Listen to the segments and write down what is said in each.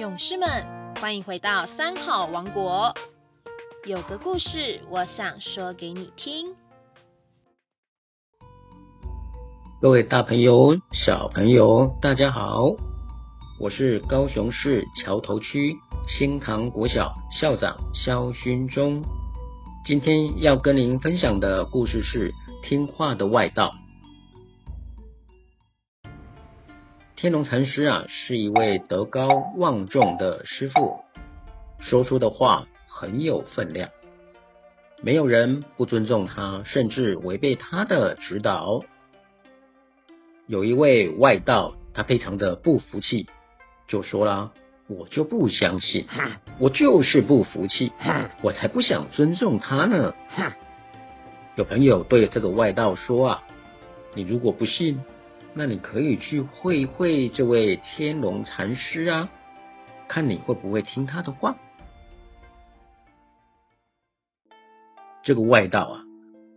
勇士们，欢迎回到三好王国。有个故事，我想说给你听。各位大朋友、小朋友，大家好，我是高雄市桥头区新塘国小校长肖勋忠。今天要跟您分享的故事是《听话的外道》。天龙禅师啊，是一位德高望重的师傅，说出的话很有分量，没有人不尊重他，甚至违背他的指导。有一位外道，他非常的不服气，就说了：“我就不相信，我就是不服气，我才不想尊重他呢。”有朋友对这个外道说：“啊，你如果不信。”那你可以去会会这位天龙禅师啊，看你会不会听他的话。这个外道啊，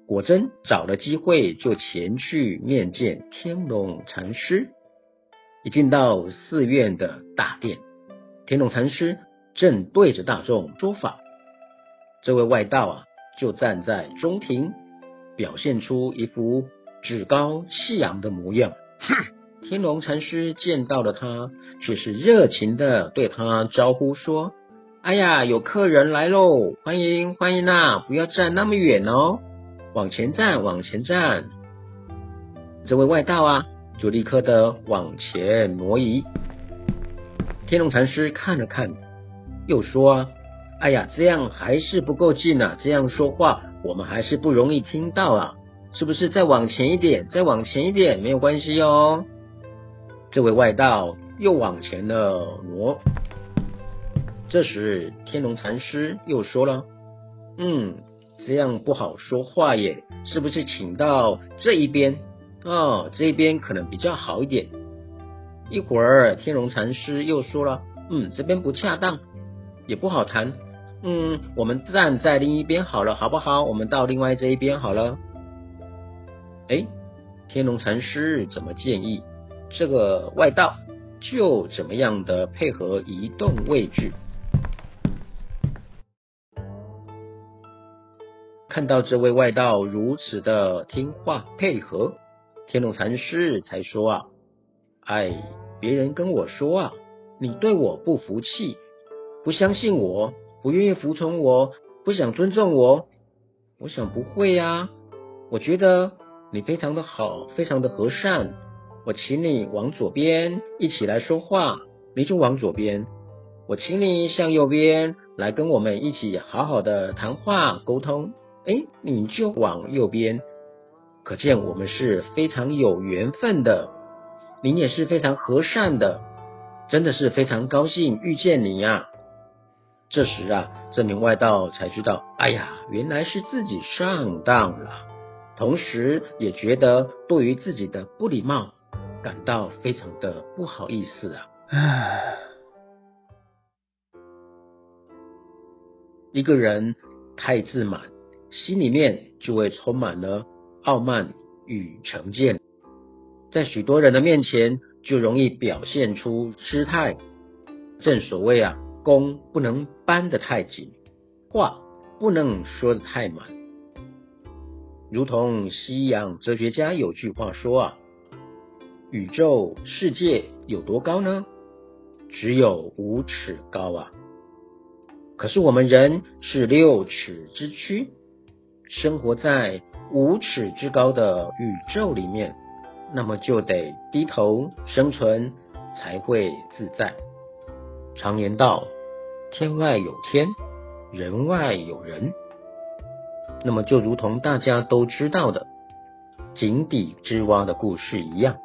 果真找了机会就前去面见天龙禅师。一进到寺院的大殿，天龙禅师正对着大众说法，这位外道啊就站在中庭，表现出一副趾高气扬的模样。天龙禅师见到了他，却是热情的对他招呼说：“哎呀，有客人来喽，欢迎欢迎呐！不要站那么远哦，往前站，往前站。”这位外道啊，就立刻的往前挪移。天龙禅师看了看，又说：“哎呀，这样还是不够近啊，这样说话我们还是不容易听到啊。”是不是再往前一点？再往前一点没有关系哦。这位外道又往前了挪。这时天龙禅师又说了：“嗯，这样不好说话耶，是不是请到这一边？哦，这一边可能比较好一点。”一会儿天龙禅师又说了：“嗯，这边不恰当，也不好谈。嗯，我们站在另一边好了，好不好？我们到另外这一边好了。”哎，天龙禅师怎么建议，这个外道就怎么样的配合移动位置。看到这位外道如此的听话配合，天龙禅师才说啊，哎，别人跟我说啊，你对我不服气，不相信我，不愿意服从我，不想尊重我。我想不会呀，我觉得。你非常的好，非常的和善，我请你往左边一起来说话，你就往左边；我请你向右边来跟我们一起好好的谈话沟通，哎，你就往右边。可见我们是非常有缘分的，你也是非常和善的，真的是非常高兴遇见你呀。这时啊，这名外道才知道，哎呀，原来是自己上当了。同时也觉得对于自己的不礼貌感到非常的不好意思啊！一个人太自满，心里面就会充满了傲慢与成见，在许多人的面前就容易表现出失态。正所谓啊，弓不能扳得太紧，话不能说得太满。如同西洋哲学家有句话说啊，宇宙世界有多高呢？只有五尺高啊。可是我们人是六尺之躯，生活在五尺之高的宇宙里面，那么就得低头生存才会自在。常言道，天外有天，人外有人。那么就如同大家都知道的井底之蛙的故事一样，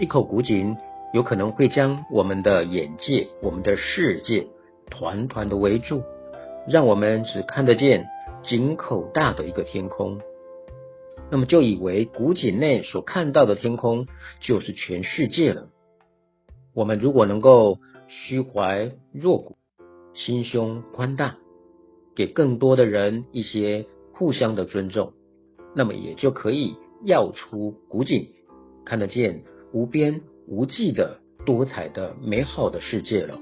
一口古井有可能会将我们的眼界、我们的世界团团的围住，让我们只看得见井口大的一个天空。那么就以为古井内所看到的天空就是全世界了。我们如果能够虚怀若谷，心胸宽大。给更多的人一些互相的尊重，那么也就可以耀出古井，看得见无边无际的多彩的美好的世界了。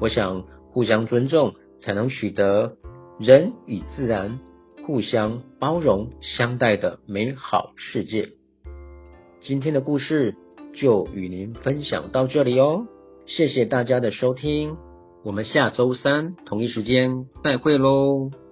我想，互相尊重，才能取得人与自然互相包容相待的美好世界。今天的故事就与您分享到这里哦，谢谢大家的收听，我们下周三同一时间再会喽。